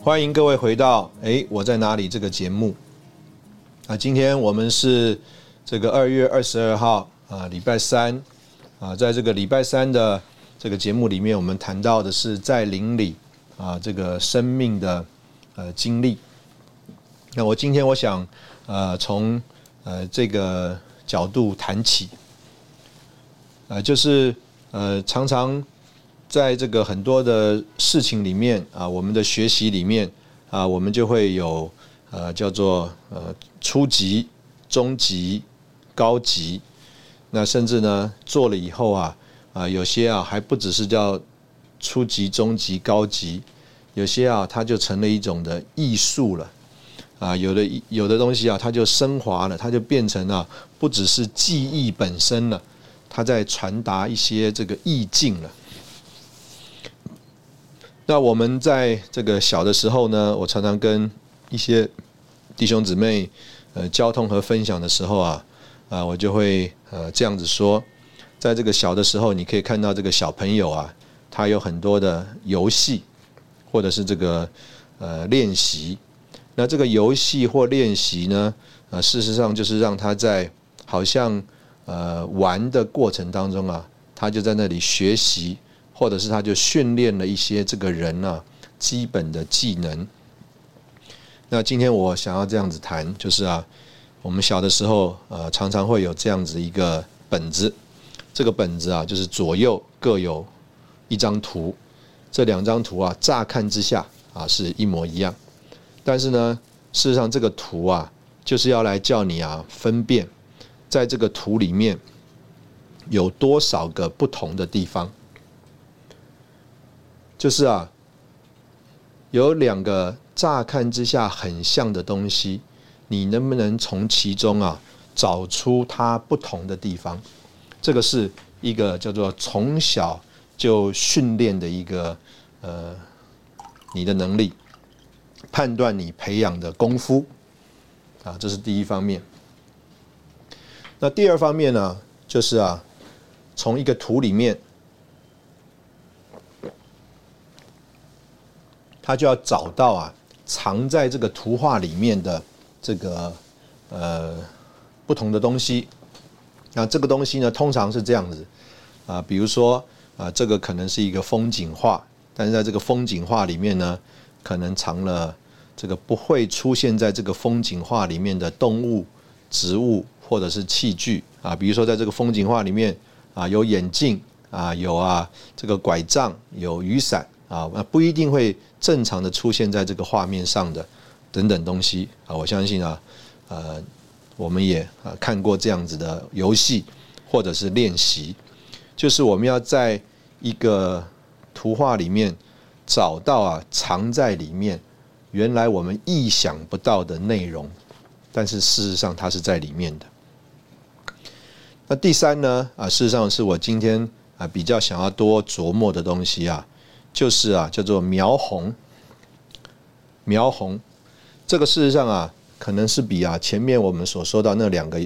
欢迎各位回到“哎，我在哪里”这个节目。啊，今天我们是这个二月二十二号啊，礼拜三啊，在这个礼拜三的这个节目里面，我们谈到的是在灵里啊这个生命的呃经历。那我今天我想呃从呃这个角度谈起，呃就是呃常常。在这个很多的事情里面啊，我们的学习里面啊，我们就会有呃叫做呃初级、中级、高级，那甚至呢做了以后啊啊有些啊还不只是叫初级、中级、高级，有些啊它就成了一种的艺术了啊，有的有的东西啊它就升华了，它就变成了不只是记忆本身了，它在传达一些这个意境了。那我们在这个小的时候呢，我常常跟一些弟兄姊妹呃交通和分享的时候啊，啊，我就会呃这样子说，在这个小的时候，你可以看到这个小朋友啊，他有很多的游戏，或者是这个呃练习。那这个游戏或练习呢，呃，事实上就是让他在好像呃玩的过程当中啊，他就在那里学习。或者是他就训练了一些这个人呢基本的技能。那今天我想要这样子谈，就是啊，我们小的时候呃常常会有这样子一个本子，这个本子啊就是左右各有一张图，这两张图啊乍看之下啊是一模一样，但是呢事实上这个图啊就是要来叫你啊分辨，在这个图里面有多少个不同的地方。就是啊，有两个乍看之下很像的东西，你能不能从其中啊找出它不同的地方？这个是一个叫做从小就训练的一个呃你的能力，判断你培养的功夫啊，这是第一方面。那第二方面呢，就是啊，从一个图里面。他就要找到啊，藏在这个图画里面的这个呃不同的东西。那这个东西呢，通常是这样子啊，比如说啊，这个可能是一个风景画，但是在这个风景画里面呢，可能藏了这个不会出现在这个风景画里面的动物、植物或者是器具啊。比如说，在这个风景画里面啊，有眼镜啊，有啊这个拐杖，有雨伞。啊，那不一定会正常的出现在这个画面上的等等东西啊，我相信啊，呃，我们也啊看过这样子的游戏或者是练习，就是我们要在一个图画里面找到啊藏在里面原来我们意想不到的内容，但是事实上它是在里面的。那第三呢啊，事实上是我今天啊比较想要多琢磨的东西啊。就是啊，叫做描红。描红，这个事实上啊，可能是比啊前面我们所说到那两个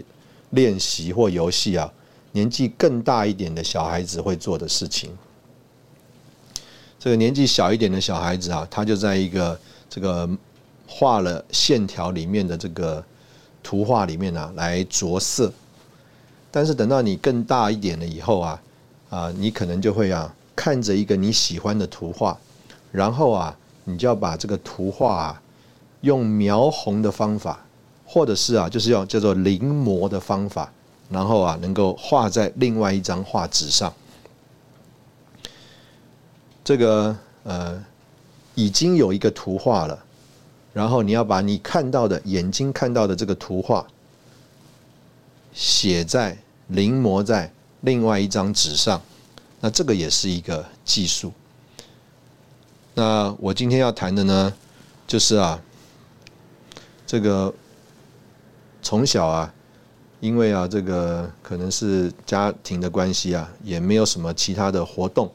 练习或游戏啊，年纪更大一点的小孩子会做的事情。这个年纪小一点的小孩子啊，他就在一个这个画了线条里面的这个图画里面呢，来着色。但是等到你更大一点了以后啊，啊，你可能就会啊。看着一个你喜欢的图画，然后啊，你就要把这个图画啊，用描红的方法或者是啊，就是用叫做临摹的方法，然后啊，能够画在另外一张画纸上。这个呃，已经有一个图画了，然后你要把你看到的眼睛看到的这个图画写在临摹在另外一张纸上，那这个也是一个技术。那我今天要谈的呢，就是啊，这个从小啊，因为啊，这个可能是家庭的关系啊，也没有什么其他的活动。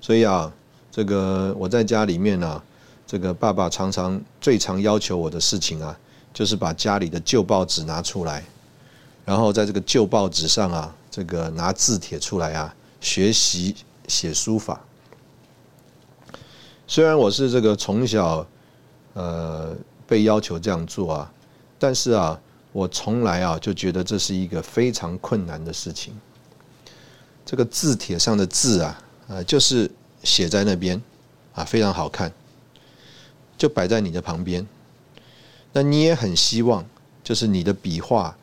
所以啊，这个我在家里面呢，这个爸爸常常最常要求我的事情啊，就是把家里的旧报纸拿出来，然后在这个旧报纸上啊，这个拿字帖出来啊，学习写书法。虽然我是这个从小呃被要求这样做啊，但是啊，我从来啊就觉得这是一个非常困难的事情。这个字帖上的字啊。呃，就是写在那边，啊，非常好看，就摆在你的旁边。那你也很希望，就是你的笔画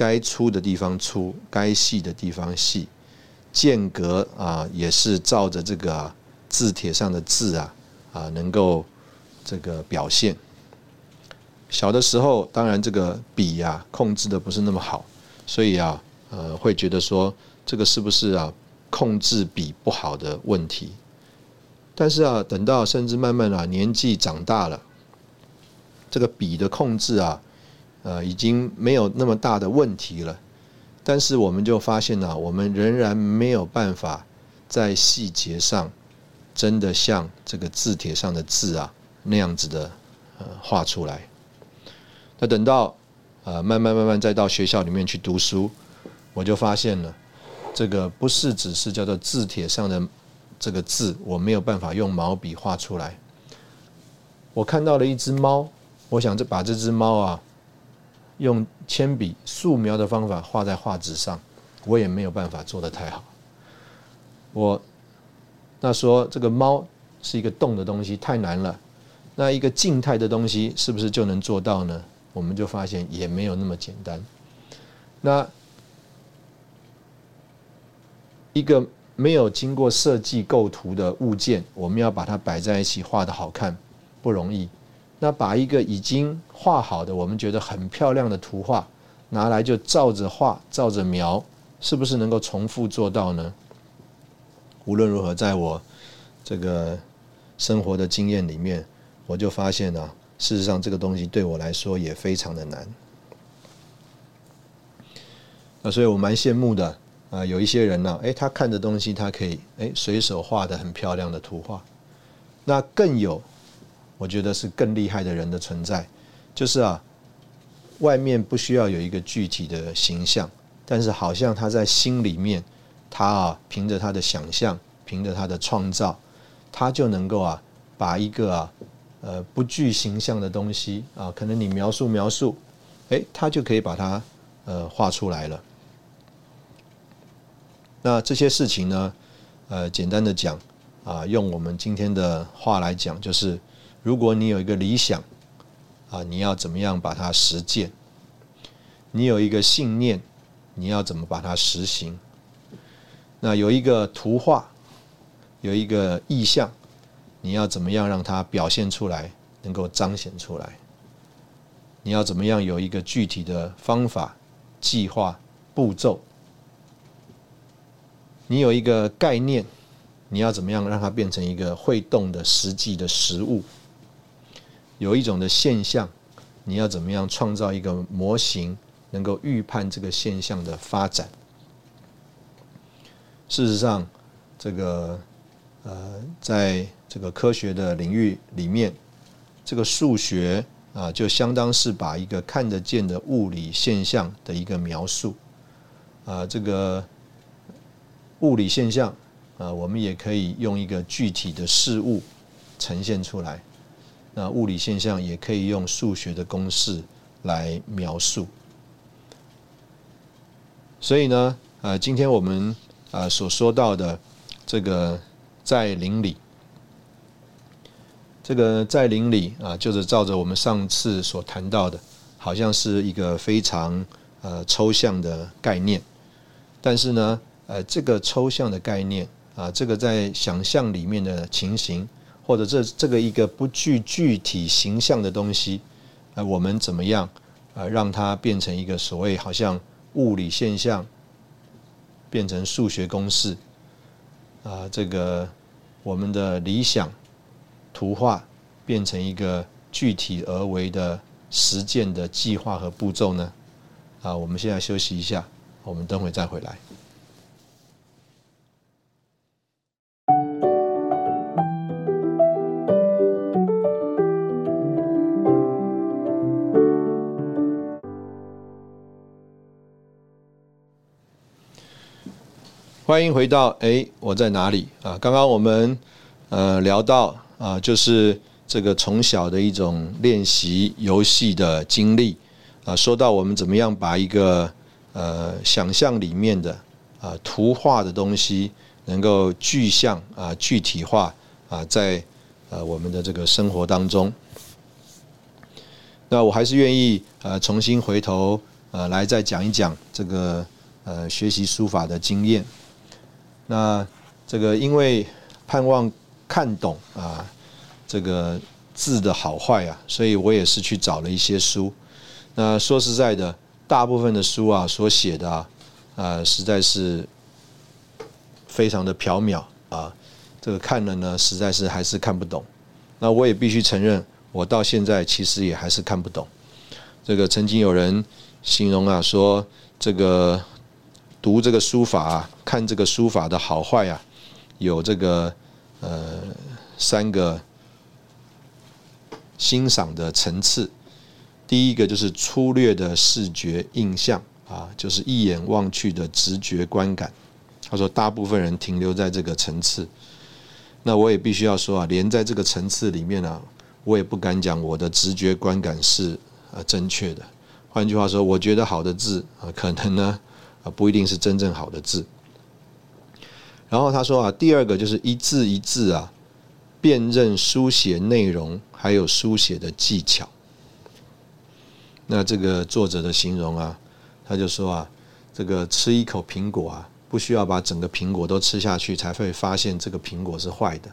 该粗的地方粗，该细的地方细，间隔啊也是照着这个字帖上的字啊啊能够这个表现。小的时候，当然这个笔呀控制的不是那么好，所以啊呃会觉得说这个是不是啊？控制笔不好的问题，但是啊，等到甚至慢慢啊年纪长大了，这个笔的控制啊，呃，已经没有那么大的问题了。但是我们就发现呢，我们仍然没有办法在细节上真的像这个字帖上的字啊那样子的呃画出来。那等到呃慢慢慢慢再到学校里面去读书，我就发现了。这个不是只是叫做字帖上的这个字，我没有办法用毛笔画出来。我看到了一只猫，我想这把这只猫啊，用铅笔素描的方法画在画纸上，我也没有办法做得太好。我那说这个猫是一个动的东西，太难了。那一个静态的东西是不是就能做到呢？我们就发现也没有那么简单。那一个没有经过设计构图的物件，我们要把它摆在一起画的好看不容易。那把一个已经画好的，我们觉得很漂亮的图画拿来就照着画、照着描，是不是能够重复做到呢？无论如何，在我这个生活的经验里面，我就发现呢，事实上这个东西对我来说也非常的难。那所以我蛮羡慕的。啊，有一些人呢，诶，他看的东西，他可以诶随手画的很漂亮的图画。那更有，我觉得是更厉害的人的存在，就是啊，外面不需要有一个具体的形象，但是好像他在心里面，他啊凭着他的想象，凭着他的创造，他就能够啊把一个啊呃不具形象的东西啊，可能你描述描述，诶，他就可以把它呃画出来了。那这些事情呢？呃，简单的讲，啊，用我们今天的话来讲，就是如果你有一个理想，啊，你要怎么样把它实践？你有一个信念，你要怎么把它实行？那有一个图画，有一个意象，你要怎么样让它表现出来，能够彰显出来？你要怎么样有一个具体的方法、计划、步骤？你有一个概念，你要怎么样让它变成一个会动的实际的实物？有一种的现象，你要怎么样创造一个模型，能够预判这个现象的发展？事实上，这个呃，在这个科学的领域里面，这个数学啊，就相当是把一个看得见的物理现象的一个描述啊，这个。物理现象，啊，我们也可以用一个具体的事物呈现出来。那物理现象也可以用数学的公式来描述。所以呢，呃，今天我们呃所说到的这个在林里，这个在林里啊，就是照着我们上次所谈到的，好像是一个非常呃抽象的概念。但是呢，呃，这个抽象的概念啊，这个在想象里面的情形，或者这这个一个不具具体形象的东西，呃，我们怎么样呃让它变成一个所谓好像物理现象，变成数学公式啊，这个我们的理想。图画变成一个具体而为的实践的计划和步骤呢？啊，我们现在休息一下，我们等会再回来。欢迎回到哎，我在哪里啊？刚刚我们呃聊到。啊，就是这个从小的一种练习游戏的经历啊。说到我们怎么样把一个呃想象里面的啊图画的东西能够具象啊具体化啊，在呃我们的这个生活当中，那我还是愿意呃重新回头呃来再讲一讲这个呃学习书法的经验。那这个因为盼望。看懂啊，这个字的好坏啊，所以我也是去找了一些书。那说实在的，大部分的书啊所写的啊，呃，实在是非常的缥缈啊。这个看了呢，实在是还是看不懂。那我也必须承认，我到现在其实也还是看不懂。这个曾经有人形容啊，说这个读这个书法，看这个书法的好坏啊，有这个。呃，三个欣赏的层次，第一个就是粗略的视觉印象啊，就是一眼望去的直觉观感。他说，大部分人停留在这个层次。那我也必须要说啊，连在这个层次里面呢，我也不敢讲我的直觉观感是呃正确的。换句话说，我觉得好的字啊，可能呢啊不一定是真正好的字。然后他说啊，第二个就是一字一字啊，辨认书写内容，还有书写的技巧。那这个作者的形容啊，他就说啊，这个吃一口苹果啊，不需要把整个苹果都吃下去，才会发现这个苹果是坏的。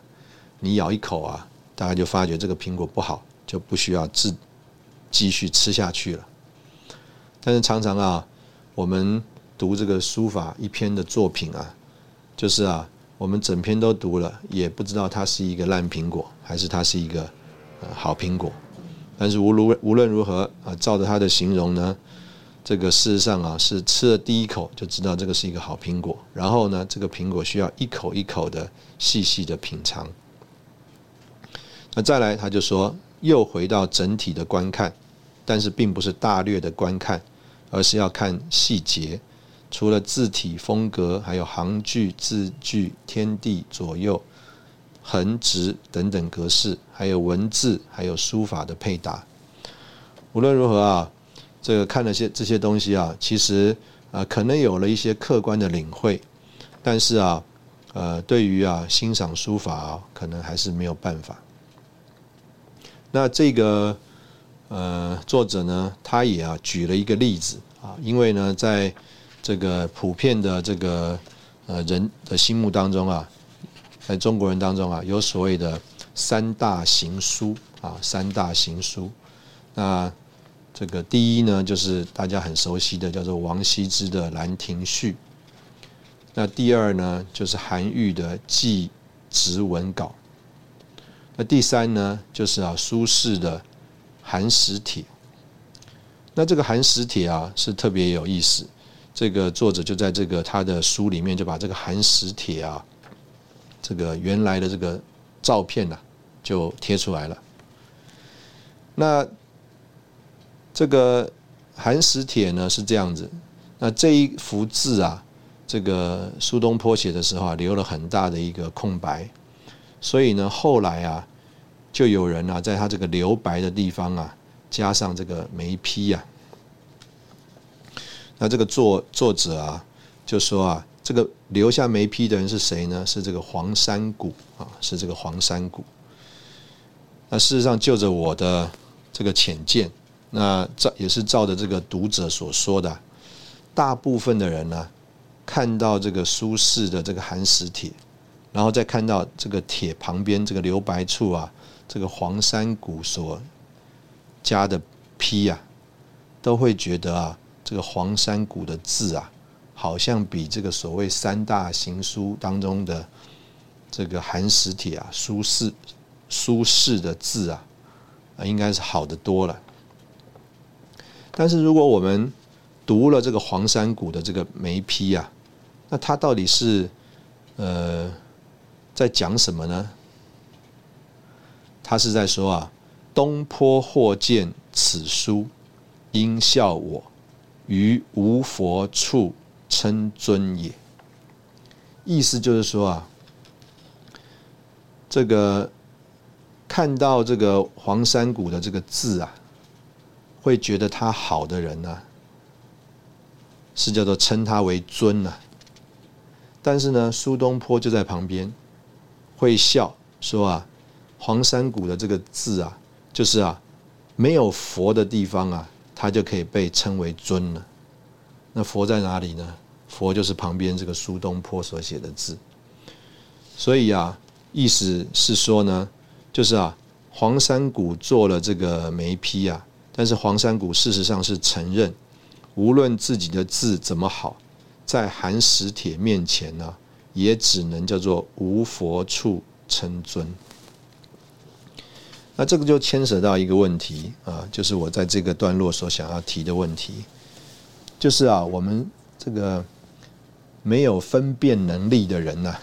你咬一口啊，大家就发觉这个苹果不好，就不需要自继续吃下去了。但是常常啊，我们读这个书法一篇的作品啊。就是啊，我们整篇都读了，也不知道它是一个烂苹果，还是它是一个呃好苹果。但是无论无论如何啊，照着他的形容呢，这个事实上啊，是吃了第一口就知道这个是一个好苹果。然后呢，这个苹果需要一口一口的细细的品尝。那再来，他就说又回到整体的观看，但是并不是大略的观看，而是要看细节。除了字体风格，还有行距、字距、天地左右、横直等等格式，还有文字，还有书法的配搭。无论如何啊，这个看了些这些东西啊，其实啊，可能有了一些客观的领会，但是啊，呃，对于啊欣赏书法啊，可能还是没有办法。那这个呃作者呢，他也啊举了一个例子啊，因为呢在这个普遍的这个呃人的心目当中啊，在中国人当中啊，有所谓的三大行书啊，三大行书。那这个第一呢，就是大家很熟悉的，叫做王羲之的《兰亭序》。那第二呢，就是韩愈的《祭侄文稿》。那第三呢，就是啊苏轼的《寒食帖》。那这个《寒食帖》啊，是特别有意思。这个作者就在这个他的书里面就把这个寒食帖啊，这个原来的这个照片呢就贴出来了。那这个寒食帖呢是这样子，那这一幅字啊，这个苏东坡写的时候啊留了很大的一个空白，所以呢后来啊就有人啊在他这个留白的地方啊加上这个眉批啊。那这个作作者啊，就说啊，这个留下眉批的人是谁呢？是这个黄山谷啊，是这个黄山谷。那事实上，就着我的这个浅见，那照也是照着这个读者所说的，大部分的人呢，看到这个苏轼的这个寒食帖，然后再看到这个帖旁边这个留白处啊，这个黄山谷所加的批啊，都会觉得啊，这个黄山谷的字啊，好像比这个所谓三大行书当中的这个寒食帖啊，苏轼。苏轼的字啊，啊，应该是好的多了。但是如果我们读了这个黄山谷的这个眉批啊，那他到底是呃在讲什么呢？他是在说啊，东坡或见此书，应笑我于无佛处称尊也。意思就是说啊，这个。看到这个黄山谷的这个字啊，会觉得他好的人呢，是叫做称他为尊呐。但是呢，苏东坡就在旁边，会笑说啊，黄山谷的这个字啊，就是啊，没有佛的地方啊，他就可以被称为尊了。那佛在哪里呢？佛就是旁边这个苏东坡所写的字。所以啊，意思是说呢。就是啊，黄山谷做了这个眉批啊，但是黄山谷事实上是承认，无论自己的字怎么好，在寒食帖面前呢，也只能叫做无佛处称尊。那这个就牵涉到一个问题啊，就是我在这个段落所想要提的问题，就是啊，我们这个没有分辨能力的人呢。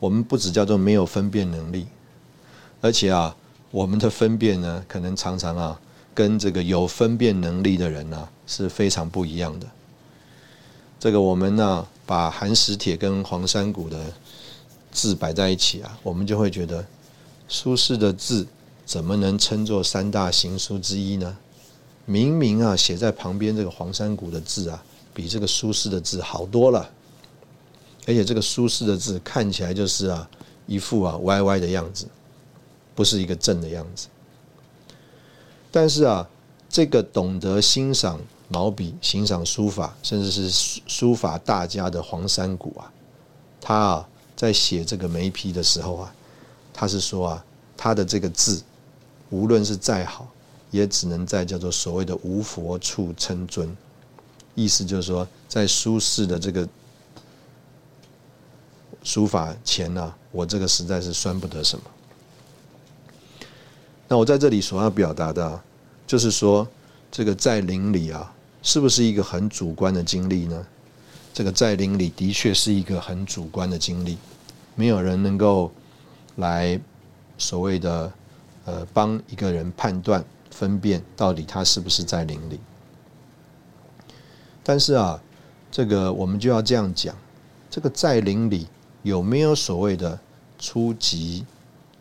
我们不只叫做没有分辨能力，而且啊，我们的分辨呢，可能常常啊，跟这个有分辨能力的人呢是非常不一样的。这个我们呢，把寒食帖跟黄山谷的字摆在一起啊，我们就会觉得，苏轼的字怎么能称作三大行书之一呢？明明啊，写在旁边这个黄山谷的字啊，比这个苏轼的字好多了。而且这个苏轼的字看起来就是啊一副啊歪歪的样子，不是一个正的样子。但是啊，这个懂得欣赏毛笔、欣赏书法，甚至是书法大家的黄山谷啊，他啊在写这个眉批的时候啊，他是说啊，他的这个字无论是再好，也只能在叫做所谓的无佛处称尊，意思就是说，在苏轼的这个。书法前呢，我这个实在是算不得什么。那我在这里所要表达的，就是说，这个在林里啊，是不是一个很主观的经历呢？这个在林里的确是一个很主观的经历，没有人能够来所谓的呃帮一个人判断分辨到底他是不是在林里。但是啊，这个我们就要这样讲，这个在林里。有没有所谓的初级、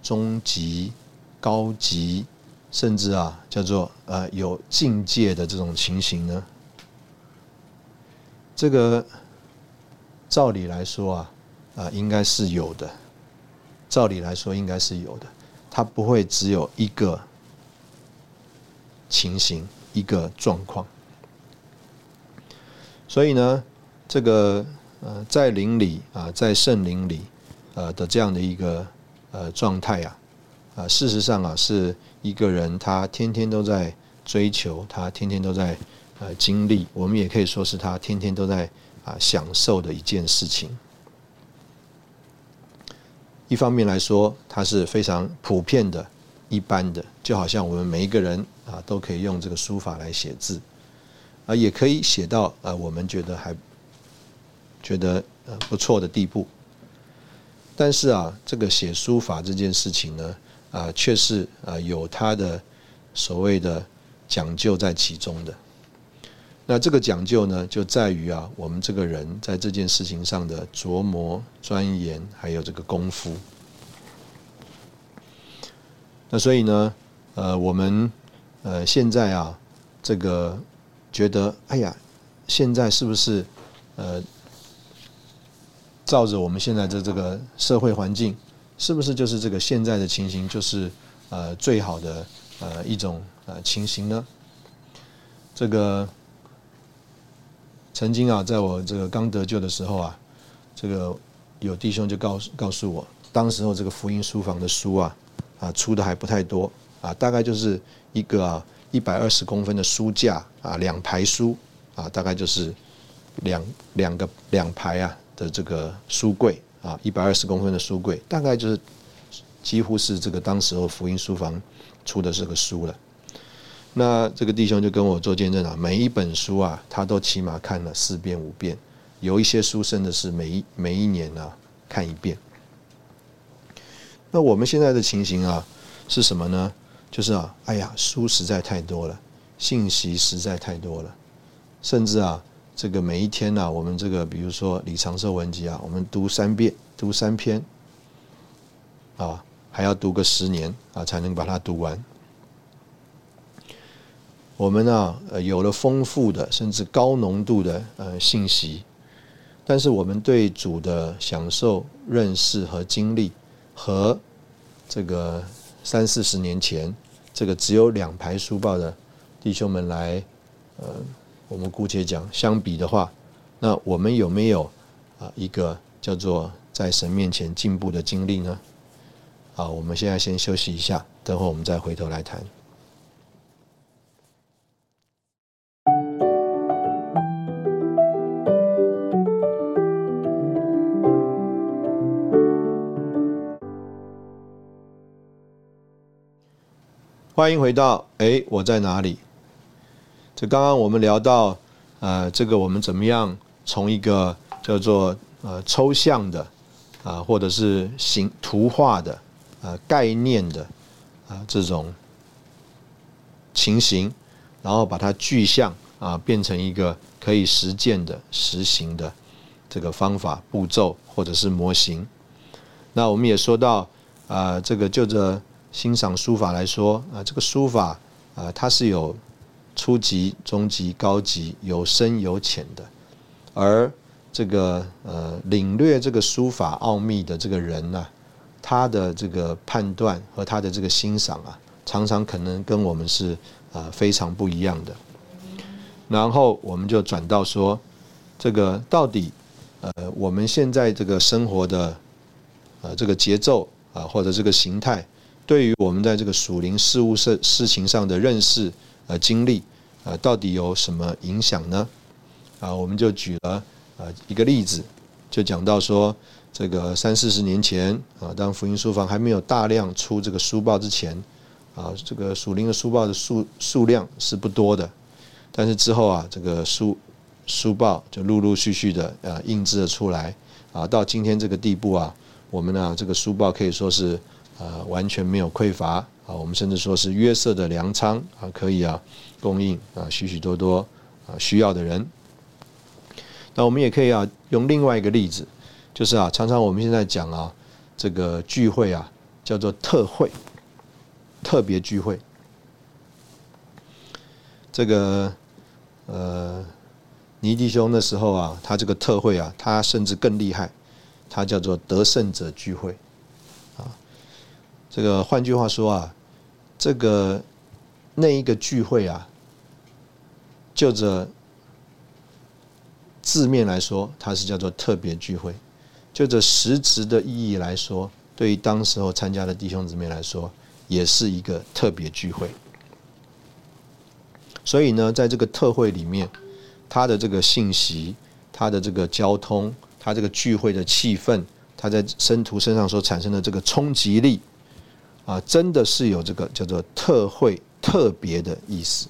中级、高级，甚至啊叫做呃有境界的这种情形呢？这个照理来说啊啊应该是有的，照理来说应该是有的，它不会只有一个情形一个状况，所以呢这个。呃，在林里啊，在圣林里，呃的这样的一个呃状态啊，啊，事实上啊，是一个人他天天都在追求，他天天都在呃经历，我们也可以说是他天天都在啊享受的一件事情。一方面来说，它是非常普遍的、一般的，就好像我们每一个人啊都可以用这个书法来写字，啊，也可以写到啊，我们觉得还。觉得呃不错的地步，但是啊，这个写书法这件事情呢，啊，却是啊有它的所谓的讲究在其中的。那这个讲究呢，就在于啊，我们这个人在这件事情上的琢磨、钻研，还有这个功夫。那所以呢，呃，我们呃现在啊，这个觉得，哎呀，现在是不是呃？照着我们现在的这个社会环境，是不是就是这个现在的情形就是呃最好的呃一种呃情形呢？这个曾经啊，在我这个刚得救的时候啊，这个有弟兄就告诉告诉我，当时候这个福音书房的书啊啊出的还不太多啊，大概就是一个啊一百二十公分的书架啊两排书啊，大概就是两两个两排啊的这个书柜。啊，一百二十公分的书柜，大概就是几乎是这个当时候福音书房出的这个书了。那这个弟兄就跟我做见证啊，每一本书啊，他都起码看了四遍五遍，有一些书甚至是每一每一年呢看一遍。那我们现在的情形啊是什么呢？就是啊，哎呀，书实在太多了，信息实在太多了，甚至啊。这个每一天呢，我们这个比如说《李长寿文集》啊，我们读三遍，读三篇，啊，还要读个十年啊，才能把它读完。我们呢，呃，有了丰富的甚至高浓度的呃信息，但是我们对主的享受、认识和经历，和这个三四十年前这个只有两排书报的弟兄们来，呃。我们姑且讲，相比的话，那我们有没有啊一个叫做在神面前进步的经历呢？啊，我们现在先休息一下，等会我们再回头来谈。欢迎回到，哎，我在哪里？这刚刚我们聊到，呃，这个我们怎么样从一个叫做呃抽象的啊，或者是形图画的啊概念的啊这种情形，然后把它具象啊变成一个可以实践的实行的这个方法步骤或者是模型。那我们也说到啊，这个就着欣赏书法来说啊，这个书法啊它是有。初级、中级、高级，有深有浅的，而这个呃，领略这个书法奥秘的这个人呢，他的这个判断和他的这个欣赏啊，常常可能跟我们是啊非常不一样的。然后我们就转到说，这个到底呃，我们现在这个生活的呃这个节奏啊，或者这个形态，对于我们在这个属灵事物事事情上的认识。呃，经历，呃，到底有什么影响呢？啊，我们就举了呃一个例子，就讲到说，这个三四十年前啊，当福音书房还没有大量出这个书报之前，啊，这个属灵的书报的数数量是不多的，但是之后啊，这个书书报就陆陆续续的呃印制了出来，啊，到今天这个地步啊，我们呢这个书报可以说是呃完全没有匮乏。啊，我们甚至说是约瑟的粮仓啊，可以啊供应啊许许多多啊需要的人。那我们也可以啊用另外一个例子，就是啊常常我们现在讲啊这个聚会啊叫做特会，特别聚会。这个呃尼弟兄那时候啊，他这个特会啊，他甚至更厉害，他叫做得胜者聚会。这个换句话说啊，这个那一个聚会啊，就着字面来说，它是叫做特别聚会；就着实质的意义来说，对于当时候参加的弟兄姊妹来说，也是一个特别聚会。所以呢，在这个特会里面，他的这个信息、他的这个交通、他这个聚会的气氛，他在生徒身上所产生的这个冲击力。啊，真的是有这个叫做特惠特别的意思。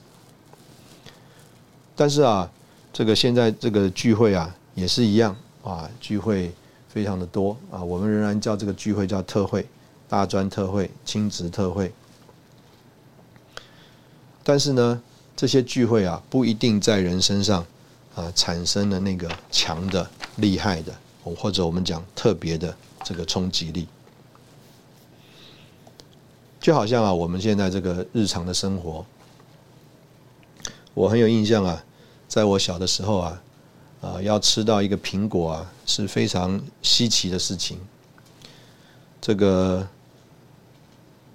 但是啊，这个现在这个聚会啊，也是一样啊，聚会非常的多啊，我们仍然叫这个聚会叫特惠、大专特惠、亲职特惠。但是呢，这些聚会啊，不一定在人身上啊产生了那个强的、厉害的，或者我们讲特别的这个冲击力。就好像啊，我们现在这个日常的生活，我很有印象啊，在我小的时候啊，啊，要吃到一个苹果啊，是非常稀奇的事情。这个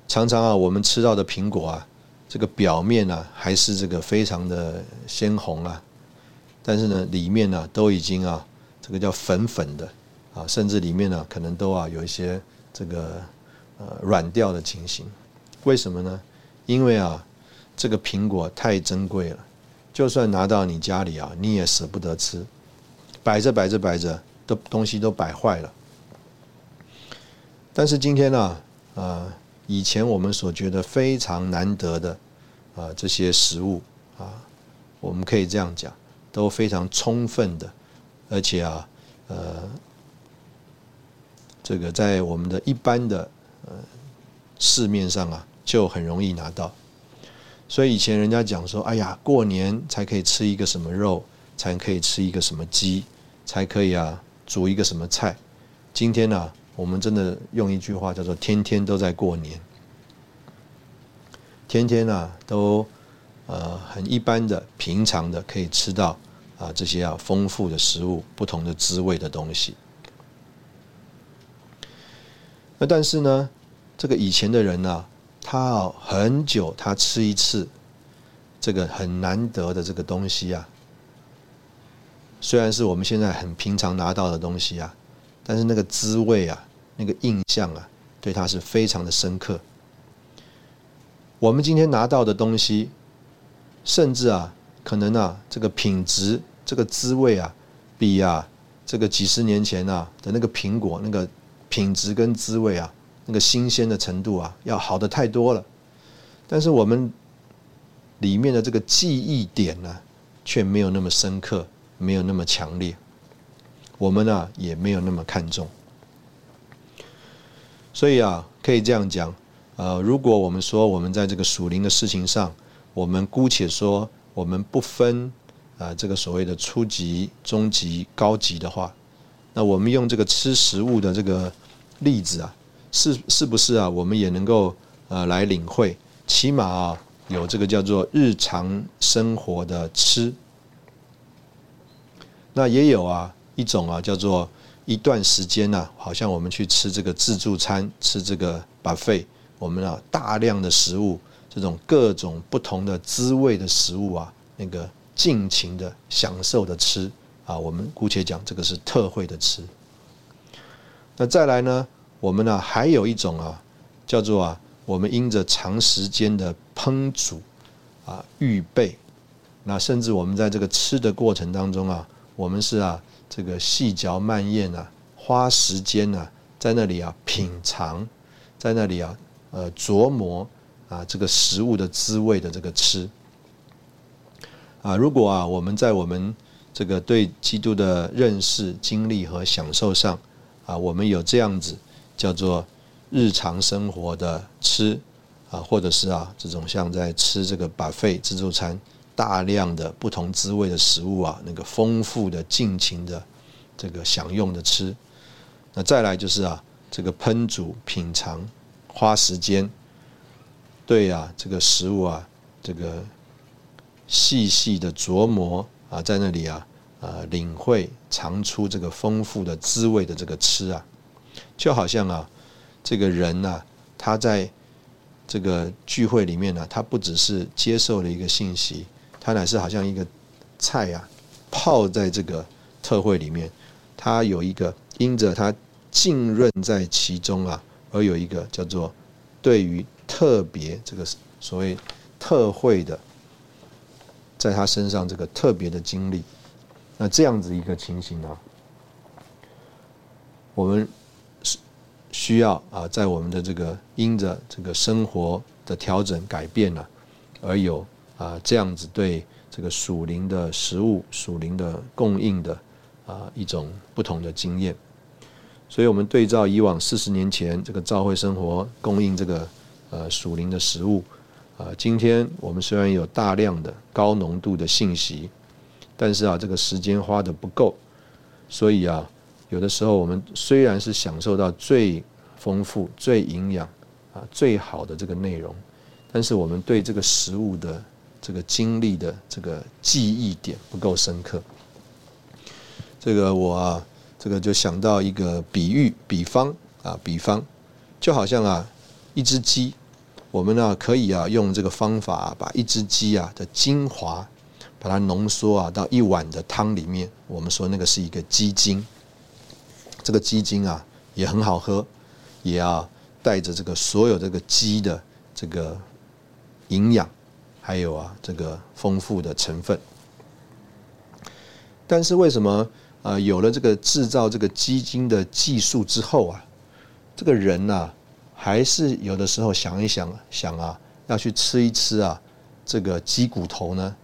常常啊，我们吃到的苹果啊，这个表面呢还是这个非常的鲜红啊，但是呢，里面呢都已经啊，这个叫粉粉的啊，甚至里面呢可能都啊有一些这个呃软掉的情形。为什么呢？因为啊，这个苹果太珍贵了，就算拿到你家里啊，你也舍不得吃，摆着摆着摆着，都东西都摆坏了。但是今天呢，啊，以前我们所觉得非常难得的啊这些食物啊，我们可以这样讲，都非常充分的，而且啊，呃，这个在我们的一般的呃市面上啊，就很容易拿到。所以以前人家讲说，哎呀，过年才可以吃一个什么肉，才可以吃一个什么鸡，才可以啊煮一个什么菜。今天呢？我们真的用一句话叫做“天天都在过年”，天天啊都呃很一般的、平常的可以吃到啊这些啊丰富的食物、不同的滋味的东西。那但是呢，这个以前的人呢，他要很久他吃一次这个很难得的这个东西啊，虽然是我们现在很平常拿到的东西啊。但是那个滋味啊，那个印象啊，对他是非常的深刻。我们今天拿到的东西，甚至啊，可能啊，这个品质、这个滋味啊，比啊这个几十年前啊的那个苹果那个品质跟滋味啊，那个新鲜的程度啊，要好的太多了。但是我们里面的这个记忆点呢，却没有那么深刻，没有那么强烈。我们呢也没有那么看重，所以啊，可以这样讲，呃，如果我们说我们在这个属灵的事情上，我们姑且说我们不分啊这个所谓的初级、中级、高级的话，那我们用这个吃食物的这个例子啊，是是不是啊？我们也能够呃来领会，起码啊有这个叫做日常生活的吃，那也有啊。一种啊，叫做一段时间呢，好像我们去吃这个自助餐，吃这个 buffet，我们啊大量的食物，这种各种不同的滋味的食物啊，那个尽情的享受的吃啊，我们姑且讲这个是特惠的吃。那再来呢，我们呢还有一种啊，叫做啊，我们因着长时间的烹煮啊预备，那甚至我们在这个吃的过程当中啊，我们是啊。这个细嚼慢咽啊，花时间呢，在那里啊品尝，在那里啊呃琢磨啊这个食物的滋味的这个吃啊，如果啊我们在我们这个对基督的认识、经历和享受上啊，我们有这样子叫做日常生活的吃啊，或者是啊这种像在吃这个把费自助餐。大量的不同滋味的食物啊，那个丰富的、尽情的这个享用的吃，那再来就是啊，这个烹煮、品尝、花时间，对啊，这个食物啊，这个细细的琢磨啊，在那里啊，呃，领会、尝出这个丰富的滋味的这个吃啊，就好像啊，这个人呐，他在这个聚会里面呢，他不只是接受了一个信息。他乃是好像一个菜啊，泡在这个特会里面，他有一个因着他浸润在其中啊，而有一个叫做对于特别这个所谓特会的，在他身上这个特别的经历，那这样子一个情形呢，我们需要啊，在我们的这个因着这个生活的调整改变了，而有。啊，这样子对这个属灵的食物、属灵的供应的啊一种不同的经验，所以我们对照以往四十年前这个教会生活供应这个呃属灵的食物啊，今天我们虽然有大量的高浓度的信息，但是啊这个时间花的不够，所以啊有的时候我们虽然是享受到最丰富、最营养啊最好的这个内容，但是我们对这个食物的这个经历的这个记忆点不够深刻，这个我，这个就想到一个比喻、比方啊，比方就好像啊，一只鸡，我们呢可以啊用这个方法把一只鸡啊的精华，把它浓缩啊到一碗的汤里面。我们说那个是一个鸡精，这个鸡精啊也很好喝，也要带着这个所有这个鸡的这个营养，还有啊这个丰富的成分。但是为什么呃有了这个制造这个鸡精的技术之后啊，这个人呐还是有的时候想一想想啊要去吃一吃啊这个鸡骨头呢？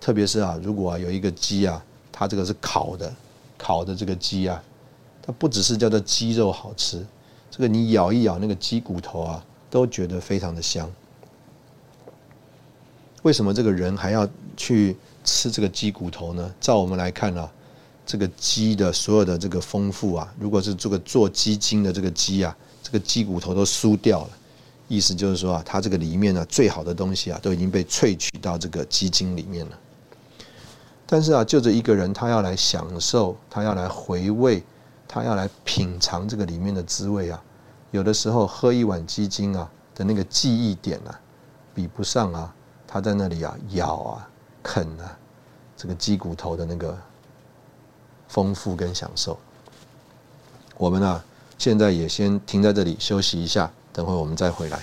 特别是啊如果啊有一个鸡啊，它这个是烤的，烤的这个鸡啊，不只是叫做鸡肉好吃，这个你咬一咬那个鸡骨头啊，都觉得非常的香。为什么这个人还要去？吃这个鸡骨头呢？照我们来看呢，这个鸡的所有的这个丰富啊，如果是这个做鸡精的这个鸡啊，这个鸡骨头都酥掉了，意思就是说啊，它这个里面呢最好的东西啊，都已经被萃取到这个鸡精里面了。但是啊，就这一个人，他要来享受，他要来回味，他要来品尝这个里面的滋味啊，有的时候喝一碗鸡精啊的那个记忆点啊，比不上啊，他在那里啊咬啊。啃啊，这个鸡骨头的那个丰富跟享受，我们呢现在也先停在这里休息一下，等会我们再回来。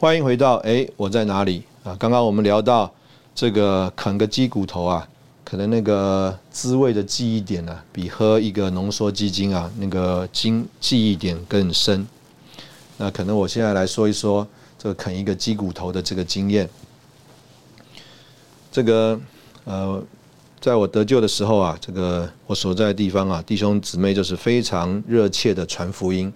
欢迎回到哎，我在哪里啊？刚刚我们聊到这个啃个鸡骨头啊。可能那个滋味的记忆点呢，比喝一个浓缩鸡精啊，那个精记忆点更深。那可能我现在来说一说这个啃一个鸡骨头的这个经验。这个呃，在我得救的时候啊，这个我所在的地方啊，弟兄姊妹就是非常热切的传福音。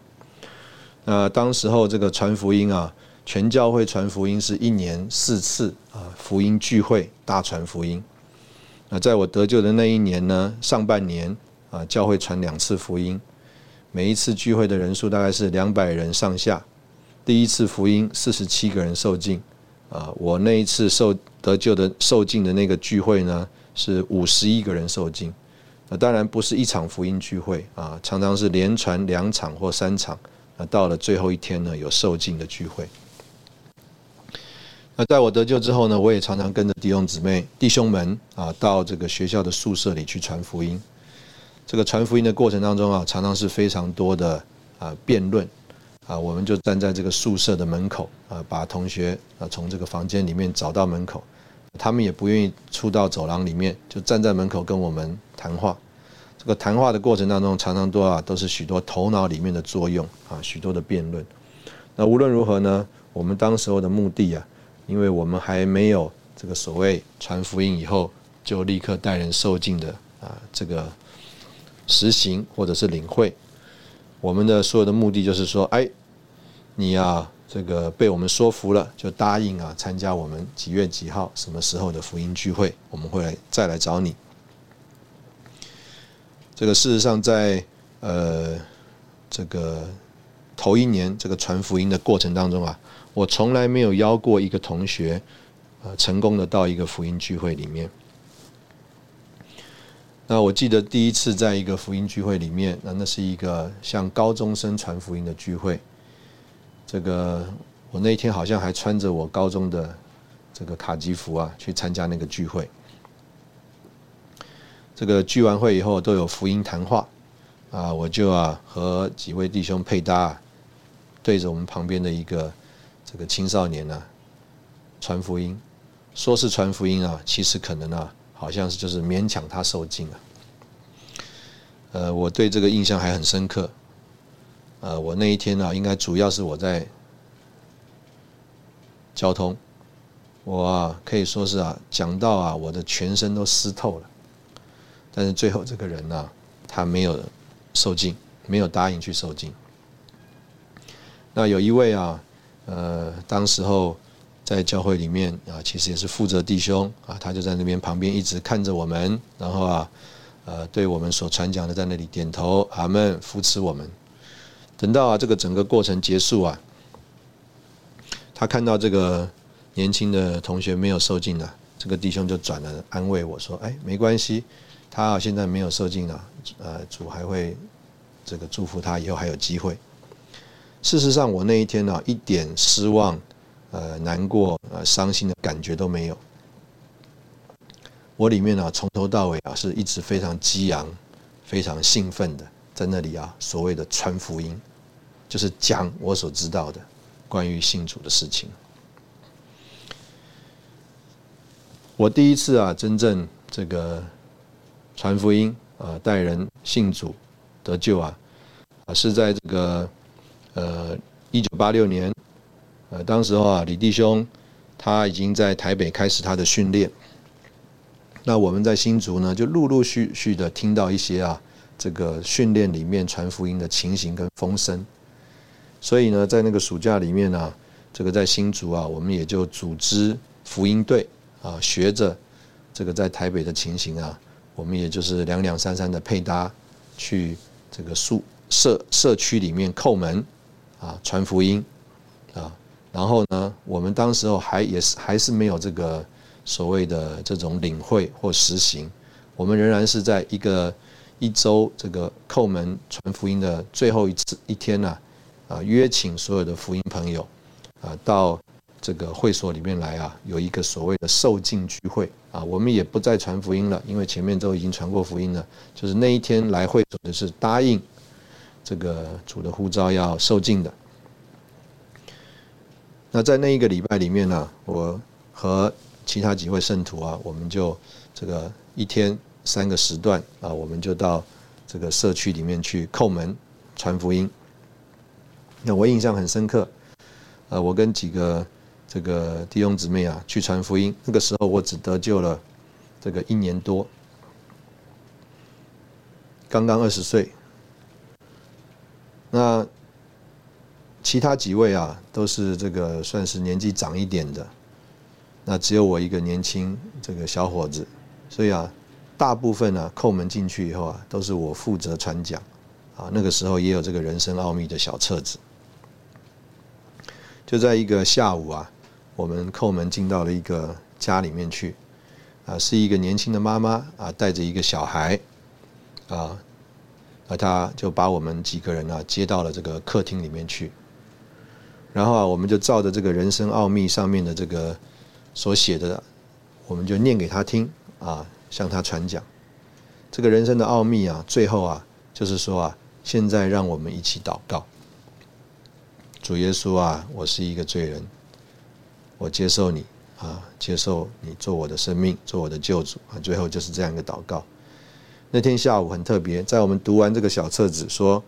那当时候这个传福音啊，全教会传福音是一年四次啊，福音聚会大传福音。那在我得救的那一年呢，上半年啊，教会传两次福音，每一次聚会的人数大概是两百人上下。第一次福音四十七个人受尽，啊，我那一次受得救的受尽的那个聚会呢，是五十一个人受尽。那当然不是一场福音聚会啊，常常是连传两场或三场。那到了最后一天呢，有受尽的聚会。那在我得救之后呢，我也常常跟着弟兄姊妹、弟兄们啊，到这个学校的宿舍里去传福音。这个传福音的过程当中啊，常常是非常多的啊辩论啊，我们就站在这个宿舍的门口啊，把同学啊从这个房间里面找到门口，他们也不愿意出到走廊里面，就站在门口跟我们谈话。这个谈话的过程当中，常常多啊都是许多头脑里面的作用啊，许多的辩论。那无论如何呢，我们当时候的目的啊。因为我们还没有这个所谓传福音以后就立刻带人受尽的啊这个实行或者是领会，我们的所有的目的就是说，哎，你呀这个被我们说服了，就答应啊参加我们几月几号什么时候的福音聚会，我们会来再来找你。这个事实上在呃这个头一年这个传福音的过程当中啊。我从来没有邀过一个同学，呃，成功的到一个福音聚会里面。那我记得第一次在一个福音聚会里面，那那是一个向高中生传福音的聚会。这个我那天好像还穿着我高中的这个卡基服啊，去参加那个聚会。这个聚完会以后都有福音谈话，啊，我就啊和几位弟兄配搭，对着我们旁边的一个。这个青少年呢，传福音，说是传福音啊，其实可能啊，好像是就是勉强他受尽啊。呃，我对这个印象还很深刻。呃，我那一天呢，应该主要是我在交通，我啊可以说是啊讲到啊我的全身都湿透了，但是最后这个人呢，他没有受尽，没有答应去受尽。那有一位啊。呃，当时候在教会里面啊，其实也是负责弟兄啊，他就在那边旁边一直看着我们，然后啊，呃，对我们所传讲的在那里点头，阿门，扶持我们。等到啊这个整个过程结束啊，他看到这个年轻的同学没有受尽啊，这个弟兄就转了安慰我说：“哎，没关系，他现在没有受尽啊，呃，主还会这个祝福他，以后还有机会。”事实上，我那一天呢，一点失望、呃难过、呃伤心的感觉都没有。我里面呢，从头到尾啊，是一直非常激昂、非常兴奋的，在那里啊，所谓的传福音，就是讲我所知道的关于信主的事情。我第一次啊，真正这个传福音啊，带人信主得救啊，啊，是在这个。呃，一九八六年，呃，当时候啊，李弟兄他已经在台北开始他的训练。那我们在新竹呢，就陆陆续续的听到一些啊，这个训练里面传福音的情形跟风声。所以呢，在那个暑假里面呢，这个在新竹啊，我们也就组织福音队啊，学着这个在台北的情形啊，我们也就是两两三三的配搭去这个宿社社区里面叩门。啊，传福音啊，然后呢，我们当时候还也是还是没有这个所谓的这种领会或实行，我们仍然是在一个一周这个叩门传福音的最后一次一天呢，啊，约请所有的福音朋友啊到这个会所里面来啊，有一个所谓的受敬聚会啊，我们也不再传福音了，因为前面都已经传过福音了，就是那一天来会所的是答应。这个主的呼召要受尽的。那在那一个礼拜里面呢，我和其他几位圣徒啊，我们就这个一天三个时段啊，我们就到这个社区里面去叩门传福音。那我印象很深刻，呃，我跟几个这个弟兄姊妹啊去传福音，那个时候我只得救了这个一年多，刚刚二十岁。那其他几位啊，都是这个算是年纪长一点的，那只有我一个年轻这个小伙子，所以啊，大部分呢叩门进去以后啊，都是我负责传讲，啊，那个时候也有这个人生奥秘的小册子，就在一个下午啊，我们叩门进到了一个家里面去，啊，是一个年轻的妈妈啊，带着一个小孩，啊。而他就把我们几个人啊接到了这个客厅里面去，然后啊，我们就照着这个人生奥秘上面的这个所写的，我们就念给他听啊，向他传讲这个人生的奥秘啊。最后啊，就是说啊，现在让我们一起祷告，主耶稣啊，我是一个罪人，我接受你啊，接受你做我的生命，做我的救主啊。最后就是这样一个祷告。那天下午很特别，在我们读完这个小册子，说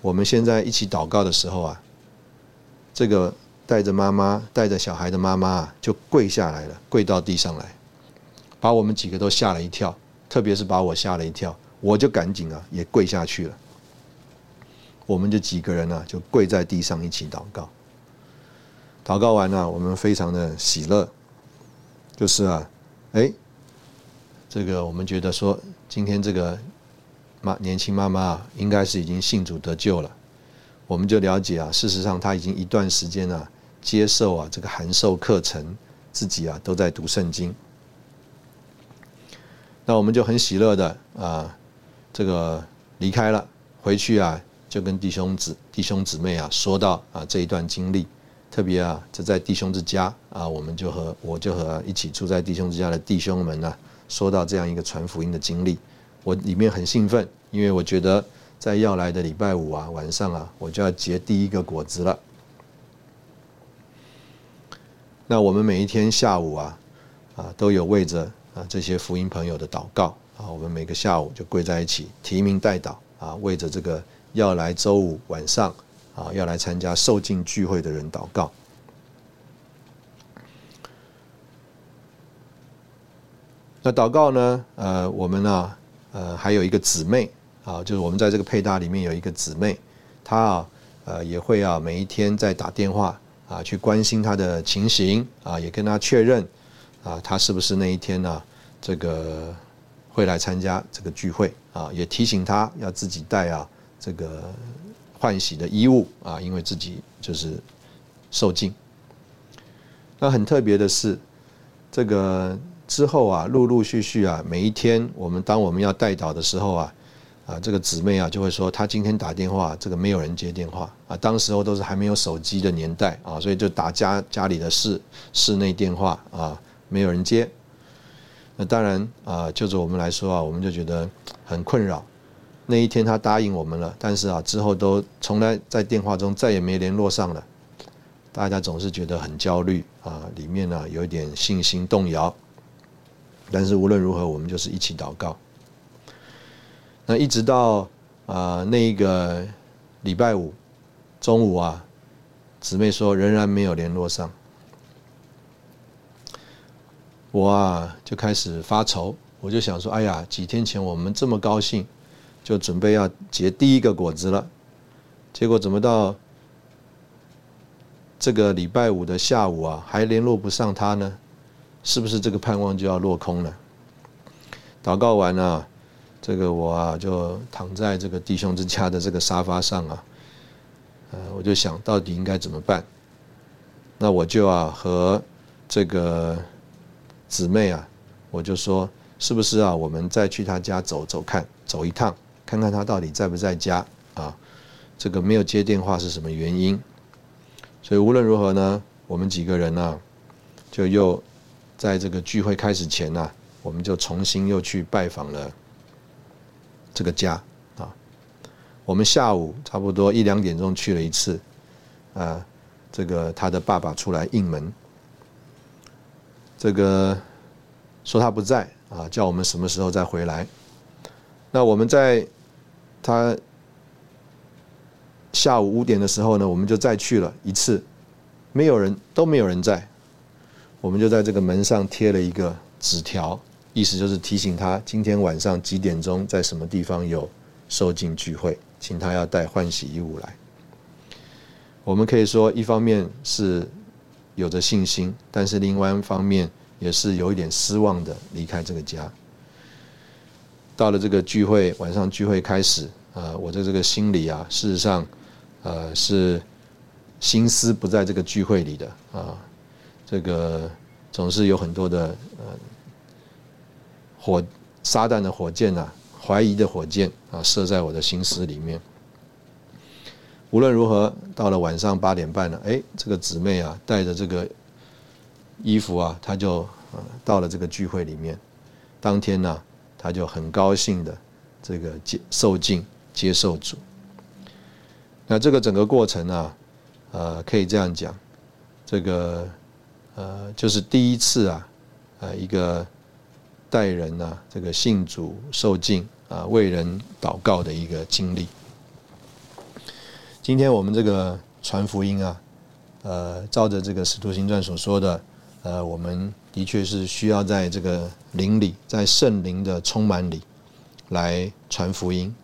我们现在一起祷告的时候啊，这个带着妈妈、带着小孩的妈妈啊，就跪下来了，跪到地上来，把我们几个都吓了一跳，特别是把我吓了一跳，我就赶紧啊也跪下去了。我们就几个人呢，就跪在地上一起祷告。祷告完了，我们非常的喜乐，就是啊，哎。这个我们觉得说，今天这个妈年轻妈妈应该是已经信主得救了。我们就了解啊，事实上她已经一段时间啊接受啊这个函授课程，自己啊都在读圣经。那我们就很喜乐的啊，这个离开了，回去啊就跟弟兄姊弟兄姊妹啊说到啊这一段经历，特别啊这在弟兄之家啊，我们就和我就和一起住在弟兄之家的弟兄们呢。说到这样一个传福音的经历，我里面很兴奋，因为我觉得在要来的礼拜五啊晚上啊，我就要结第一个果子了。那我们每一天下午啊，啊都有为着啊这些福音朋友的祷告啊，我们每个下午就跪在一起提名代祷啊，为着这个要来周五晚上啊要来参加受敬聚会的人祷告。那祷告呢？呃，我们呢，呃，还有一个姊妹啊，就是我们在这个配搭里面有一个姊妹，她啊，呃，也会啊，每一天在打电话啊，去关心她的情形啊，也跟她确认啊，她是不是那一天呢，这个会来参加这个聚会啊，也提醒她要自己带啊这个换洗的衣物啊，因为自己就是受尽。那很特别的是，这个之后啊，陆陆续续啊，每一天我们当我们要带导的时候啊，啊，这个姊妹啊就会说，她今天打电话，这个没有人接电话啊。当时候都是还没有手机的年代啊，所以就打家家里的室室内电话啊，没有人接。那当然啊，就着我们来说啊，我们就觉得很困扰。那一天她答应我们了，但是啊，之后都从来在电话中再也没联络上了。大家总是觉得很焦虑啊，里面呢有一点信心动摇。但是无论如何，我们就是一起祷告。那一直到啊那一个礼拜五中午啊，姊妹说仍然没有联络上，我啊就开始发愁，我就想说，哎呀，几天前我们这么高兴。就准备要结第一个果子了，结果怎么到这个礼拜五的下午啊，还联络不上他呢？是不是这个盼望就要落空了？祷告完啊，这个我啊就躺在这个弟兄之家的这个沙发上啊，呃，我就想到底应该怎么办？那我就啊和这个姊妹啊，我就说，是不是啊，我们再去他家走走看，走一趟。看看他到底在不在家啊？这个没有接电话是什么原因？所以无论如何呢，我们几个人呢，就又在这个聚会开始前呢，我们就重新又去拜访了这个家啊。我们下午差不多一两点钟去了一次啊，这个他的爸爸出来应门，这个说他不在啊，叫我们什么时候再回来。那我们在。他下午五点的时候呢，我们就再去了一次，没有人，都没有人在。我们就在这个门上贴了一个纸条，意思就是提醒他今天晚上几点钟在什么地方有受敬聚会，请他要带换洗衣物来。我们可以说，一方面是有着信心，但是另外一方面也是有一点失望的离开这个家。到了这个聚会，晚上聚会开始，啊，我的这个心里啊，事实上，呃，是心思不在这个聚会里的啊，这个总是有很多的呃火撒旦的火箭呐，怀疑的火箭啊，射在我的心思里面。无论如何，到了晚上八点半了，哎，这个姊妹啊，带着这个衣服啊，她就到了这个聚会里面。当天呢。她就很高兴的这个接受敬接受主，那这个整个过程呢，呃，可以这样讲，这个呃，就是第一次啊，呃，一个待人呢，这个信主受敬啊，为人祷告的一个经历。今天我们这个传福音啊，呃，照着这个使徒行传所说的。呃，我们的确是需要在这个灵里，在圣灵的充满里，来传福音，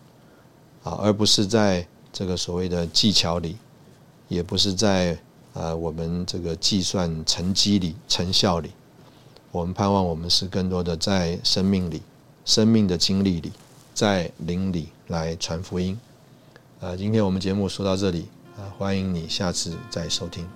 啊，而不是在这个所谓的技巧里，也不是在呃我们这个计算成绩里、成效里。我们盼望我们是更多的在生命里、生命的经历里，在灵里来传福音。呃，今天我们节目说到这里，啊，欢迎你下次再收听。